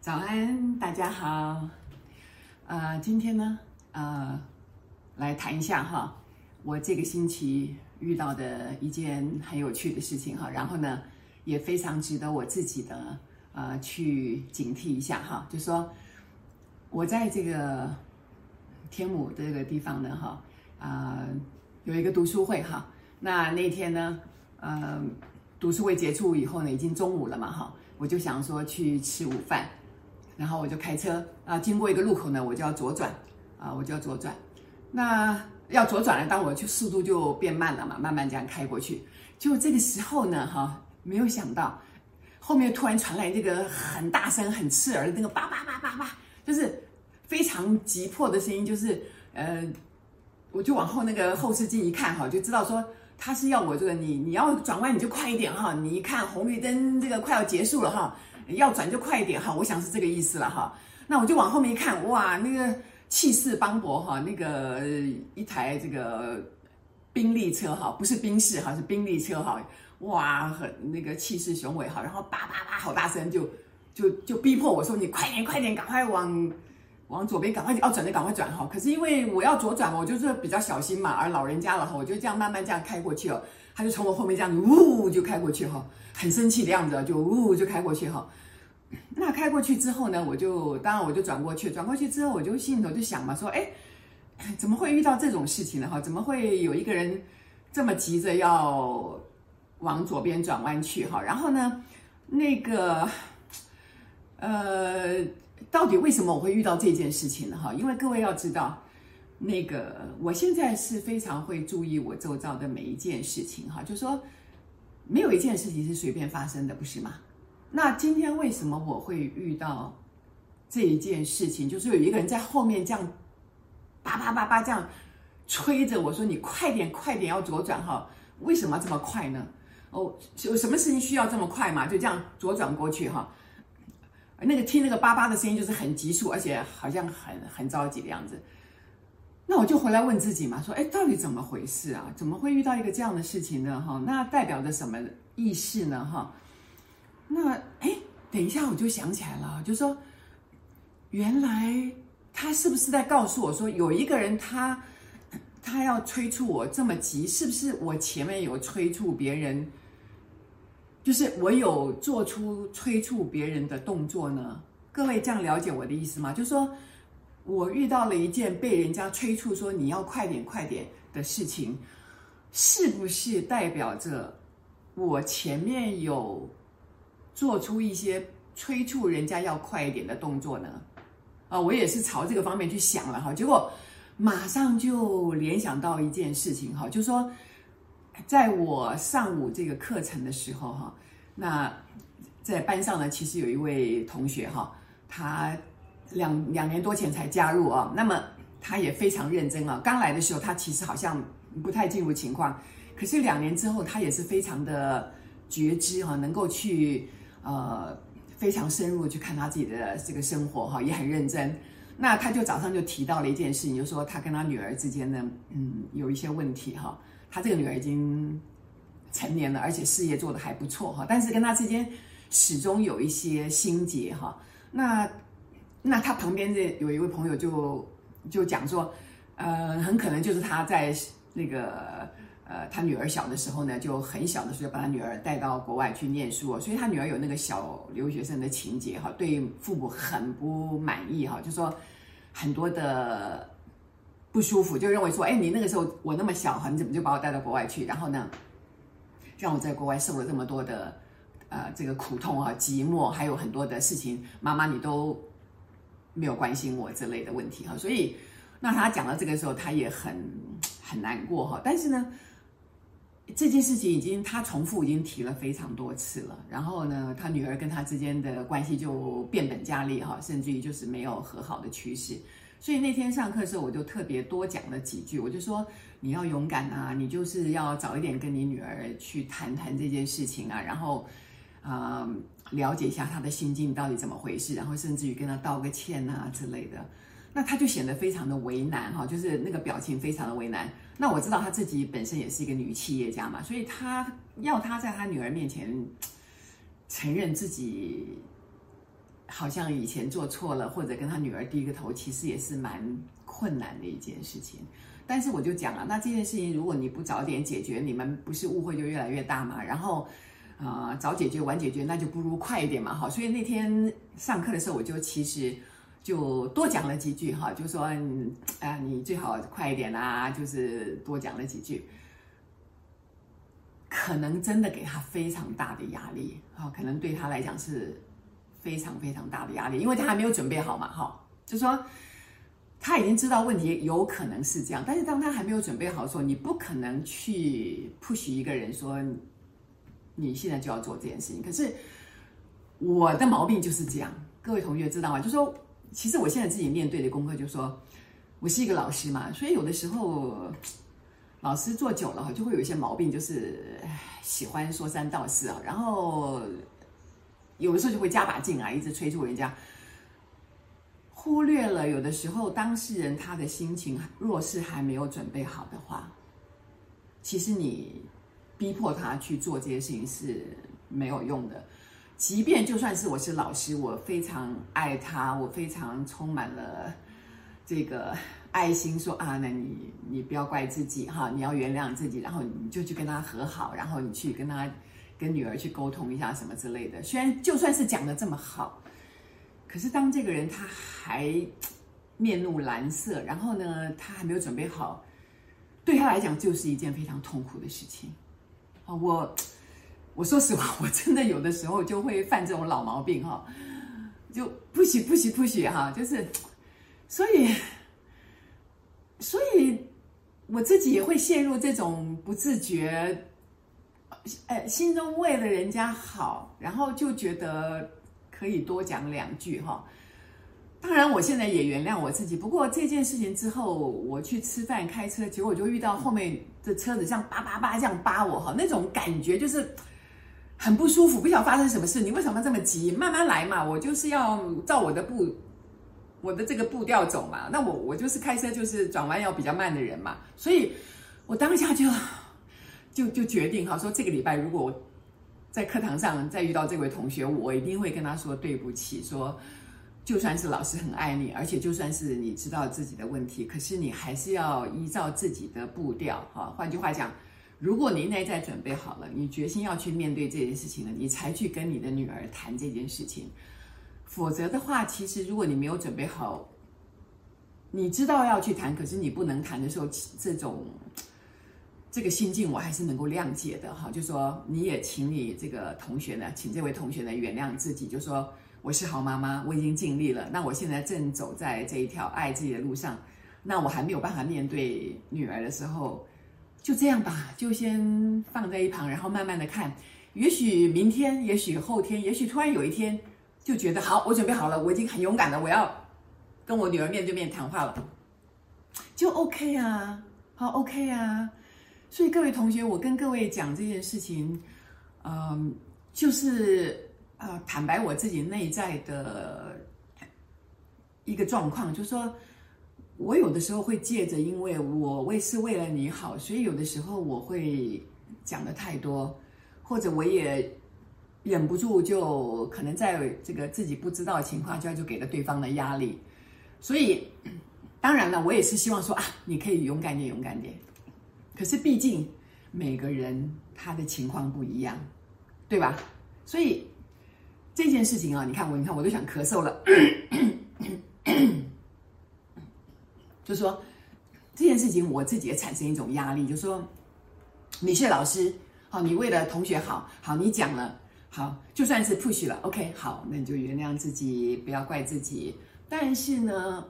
早安，大家好。呃，今天呢，呃，来谈一下哈，我这个星期遇到的一件很有趣的事情哈，然后呢，也非常值得我自己的呃去警惕一下哈，就说我在这个天母这个地方呢哈，啊、呃，有一个读书会哈，那那天呢，呃，读书会结束以后呢，已经中午了嘛哈，我就想说去吃午饭。然后我就开车啊，经过一个路口呢，我就要左转啊，我就要左转。那要左转了，当我去速度就变慢了嘛，慢慢这样开过去。就这个时候呢，哈，没有想到后面突然传来这个很大声、很刺耳的那个叭叭叭叭叭，就是非常急迫的声音，就是呃，我就往后那个后视镜一看哈，就知道说他是要我这个你你要转弯你就快一点哈，你一看红绿灯这个快要结束了哈。要转就快一点哈，我想是这个意思了哈。那我就往后面一看，哇，那个气势磅礴哈，那个一台这个宾利车哈，不是宾士哈，是宾利车哈，哇，很那个气势雄伟哈，然后叭叭叭好大声，就就就逼迫我说你快点快点，赶快往往左边赶快要转就赶快转哈。可是因为我要左转嘛，我就是比较小心嘛，而老人家了哈，我就这样慢慢这样开过去了。他就从我后面这样呜就开过去哈，很生气的样子，就呜就开过去哈。那开过去之后呢，我就当然我就转过去，转过去之后我就心里头就想嘛，说哎，怎么会遇到这种事情呢？哈，怎么会有一个人这么急着要往左边转弯去哈？然后呢，那个呃，到底为什么我会遇到这件事情呢？哈，因为各位要知道。那个，我现在是非常会注意我周遭的每一件事情，哈，就说没有一件事情是随便发生的，不是吗？那今天为什么我会遇到这一件事情？就是有一个人在后面这样叭叭叭叭这样催着我说：“你快点，快点，要左转哈！”为什么这么快呢？哦，有什么事情需要这么快嘛？就这样左转过去哈。那个听那个叭叭的声音就是很急促，而且好像很很着急的样子。那我就回来问自己嘛，说，哎，到底怎么回事啊？怎么会遇到一个这样的事情呢？哈，那代表着什么意思呢？哈，那哎，等一下我就想起来了，就说，原来他是不是在告诉我说，有一个人他他要催促我这么急，是不是我前面有催促别人？就是我有做出催促别人的动作呢？各位这样了解我的意思吗？就是说。我遇到了一件被人家催促说你要快点快点的事情，是不是代表着我前面有做出一些催促人家要快一点的动作呢？啊，我也是朝这个方面去想了哈，结果马上就联想到一件事情哈，就是说，在我上午这个课程的时候哈，那在班上呢，其实有一位同学哈，他。两两年多前才加入啊，那么他也非常认真啊。刚来的时候，他其实好像不太进入情况，可是两年之后，他也是非常的觉知哈，能够去呃非常深入去看他自己的这个生活哈，也很认真。那他就早上就提到了一件事情，就说他跟他女儿之间呢，嗯，有一些问题哈。他这个女儿已经成年了，而且事业做得还不错哈，但是跟他之间始终有一些心结哈。那那他旁边这有一位朋友就就讲说，呃，很可能就是他在那个呃，他女儿小的时候呢，就很小的时候把他女儿带到国外去念书，所以他女儿有那个小留学生的情节哈，对父母很不满意哈，就说很多的不舒服，就认为说，哎，你那个时候我那么小哈，你怎么就把我带到国外去？然后呢，让我在国外受了这么多的呃这个苦痛啊、寂寞，还有很多的事情，妈妈你都。没有关心我这类的问题哈，所以那他讲到这个时候，他也很很难过哈。但是呢，这件事情已经他重复已经提了非常多次了。然后呢，他女儿跟他之间的关系就变本加厉哈，甚至于就是没有和好的趋势。所以那天上课的时候，我就特别多讲了几句，我就说你要勇敢啊，你就是要早一点跟你女儿去谈谈这件事情啊，然后。啊、了解一下她的心境到底怎么回事，然后甚至于跟她道个歉啊之类的。那她就显得非常的为难哈，就是那个表情非常的为难。那我知道她自己本身也是一个女企业家嘛，所以她要她在她女儿面前承认自己好像以前做错了，或者跟他女儿低个头，其实也是蛮困难的一件事情。但是我就讲了，那这件事情如果你不早点解决，你们不是误会就越来越大嘛？然后、呃，早解决晚解决，那就不如快一点嘛，好。所以那天上课的时候，我就其实。就多讲了几句哈，就说，啊，你最好快一点啦，就是多讲了几句，可能真的给他非常大的压力啊，可能对他来讲是非常非常大的压力，因为他还没有准备好嘛，哈，就说他已经知道问题有可能是这样，但是当他还没有准备好的时候，你不可能去 push 一个人说你现在就要做这件事情。可是我的毛病就是这样，各位同学知道吗？就说。其实我现在自己面对的功课就是说，我是一个老师嘛，所以有的时候老师做久了哈，就会有一些毛病，就是喜欢说三道四啊，然后有的时候就会加把劲啊，一直催促人家，忽略了有的时候当事人他的心情若是还没有准备好的话，其实你逼迫他去做这些事情是没有用的。即便就算是我是老师，我非常爱他，我非常充满了这个爱心，说啊，那你你不要怪自己哈，你要原谅自己，然后你就去跟他和好，然后你去跟他跟女儿去沟通一下什么之类的。虽然就算是讲得这么好，可是当这个人他还面露难色，然后呢，他还没有准备好，对他来讲就是一件非常痛苦的事情啊，我。我说实话，我真的有的时候就会犯这种老毛病哈，就不许不许不许哈，就是，所以，所以我自己也会陷入这种不自觉，呃，心中为了人家好，然后就觉得可以多讲两句哈。当然，我现在也原谅我自己。不过这件事情之后，我去吃饭开车，结果就遇到后面的车子像叭叭叭这样扒我哈，那种感觉就是。很不舒服，不晓发生什么事。你为什么这么急？慢慢来嘛，我就是要照我的步，我的这个步调走嘛。那我我就是开车，就是转弯要比较慢的人嘛。所以，我当下就就就决定哈，说这个礼拜如果我在课堂上再遇到这位同学，我一定会跟他说对不起。说就算是老师很爱你，而且就算是你知道自己的问题，可是你还是要依照自己的步调哈。换句话讲。如果你内在准备好了，你决心要去面对这件事情了，你才去跟你的女儿谈这件事情。否则的话，其实如果你没有准备好，你知道要去谈，可是你不能谈的时候，这种这个心境我还是能够谅解的哈。就说你也请你这个同学呢，请这位同学呢原谅自己，就说我是好妈妈，我已经尽力了。那我现在正走在这一条爱自己的路上，那我还没有办法面对女儿的时候。就这样吧，就先放在一旁，然后慢慢的看。也许明天，也许后天，也许突然有一天，就觉得好，我准备好了，我已经很勇敢了，我要跟我女儿面对面谈话了，就 OK 啊，好 OK 啊。所以各位同学，我跟各位讲这件事情，嗯，就是呃，坦白我自己内在的一个状况，就是说。我有的时候会借着，因为我为是为了你好，所以有的时候我会讲的太多，或者我也忍不住就可能在这个自己不知道的情况下就给了对方的压力，所以当然了，我也是希望说啊，你可以勇敢点，勇敢点。可是毕竟每个人他的情况不一样，对吧？所以这件事情啊，你看我，你看我都想咳嗽了。就说这件事情，我自己也产生一种压力。就说，你是老师，好，你为了同学好，好，你讲了，好，就算是 push 了，OK，好，那你就原谅自己，不要怪自己。但是呢，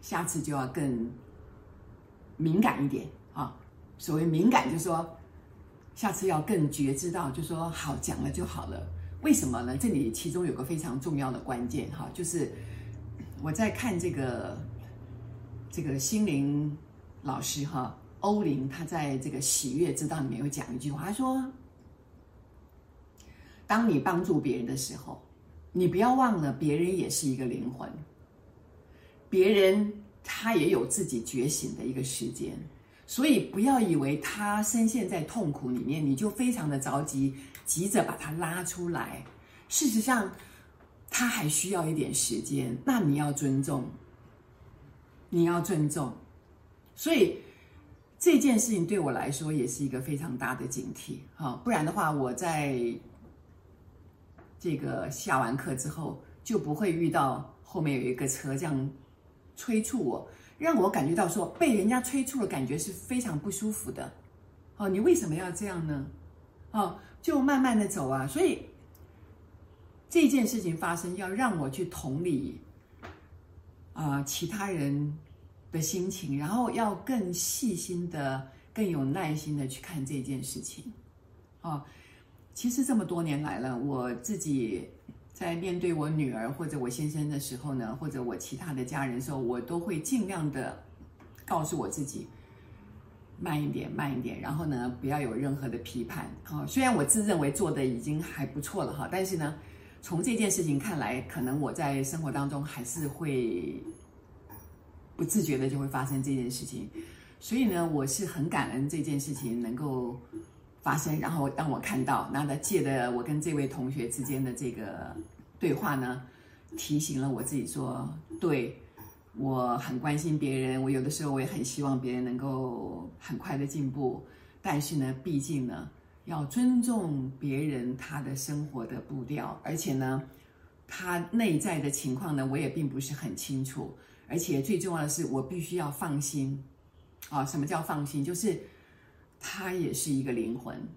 下次就要更敏感一点啊。所谓敏感，就说，下次要更觉知到，就说，好，讲了就好了。为什么呢？这里其中有个非常重要的关键哈，就是我在看这个。这个心灵老师哈，欧林，他在这个喜悦之道里面有讲一句话，他说：“当你帮助别人的时候，你不要忘了别人也是一个灵魂。别人他也有自己觉醒的一个时间，所以不要以为他深陷在痛苦里面，你就非常的着急，急着把他拉出来。事实上，他还需要一点时间，那你要尊重，你要尊重。所以这件事情对我来说也是一个非常大的警惕，哈，不然的话，我在这个下完课之后就不会遇到后面有一个车这样催促我，让我感觉到说被人家催促的感觉是非常不舒服的。哦，你为什么要这样呢？哦，就慢慢的走啊。所以这件事情发生，要让我去同理啊，其他人的心情，然后要更细心的、更有耐心的去看这件事情。哦，其实这么多年来了，我自己在面对我女儿或者我先生的时候呢，或者我其他的家人的时候，我都会尽量的告诉我自己，慢一点，慢一点，然后呢，不要有任何的批判。啊，虽然我自认为做的已经还不错了哈，但是呢，从这件事情看来，可能我在生活当中还是会。不自觉的就会发生这件事情，所以呢，我是很感恩这件事情能够发生，然后让我看到，那他借的我跟这位同学之间的这个对话呢，提醒了我自己说，对，我很关心别人，我有的时候我也很希望别人能够很快的进步，但是呢，毕竟呢，要尊重别人他的生活的步调，而且呢，他内在的情况呢，我也并不是很清楚。而且最重要的是，我必须要放心，啊，什么叫放心？就是他也是一个灵魂，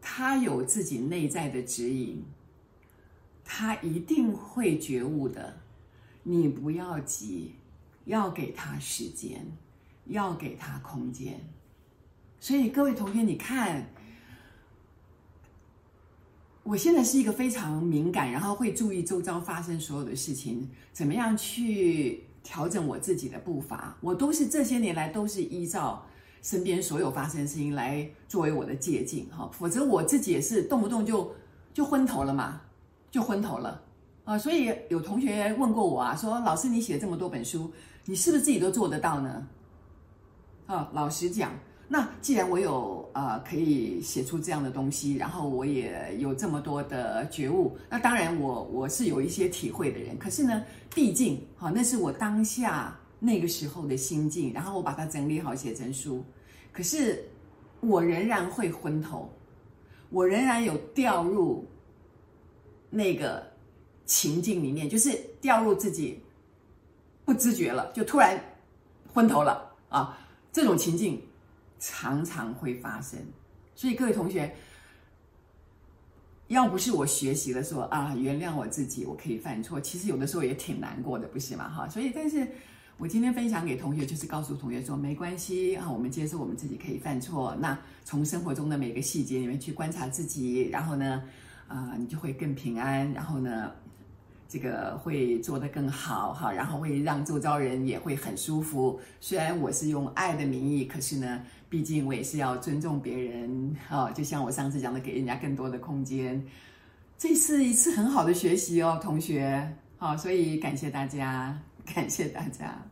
他有自己内在的指引，他一定会觉悟的。你不要急，要给他时间，要给他空间。所以各位同学，你看。我现在是一个非常敏感，然后会注意周遭发生所有的事情，怎么样去调整我自己的步伐。我都是这些年来都是依照身边所有发生的事情来作为我的借镜，哈，否则我自己也是动不动就就昏头了嘛，就昏头了啊。所以有同学问过我啊，说老师你写这么多本书，你是不是自己都做得到呢？啊，老实讲。那既然我有呃可以写出这样的东西，然后我也有这么多的觉悟，那当然我我是有一些体会的人。可是呢，毕竟好，那是我当下那个时候的心境，然后我把它整理好写成书。可是我仍然会昏头，我仍然有掉入那个情境里面，就是掉入自己不自觉了，就突然昏头了啊！这种情境。常常会发生，所以各位同学，要不是我学习了说啊，原谅我自己，我可以犯错，其实有的时候也挺难过的，不是吗？哈，所以，但是我今天分享给同学，就是告诉同学说，没关系啊，我们接受我们自己可以犯错。那从生活中的每个细节里面去观察自己，然后呢，啊，你就会更平安，然后呢。这个会做得更好哈，然后会让周遭人也会很舒服。虽然我是用爱的名义，可是呢，毕竟我也是要尊重别人啊。就像我上次讲的，给人家更多的空间，这是一次很好的学习哦，同学。好，所以感谢大家，感谢大家。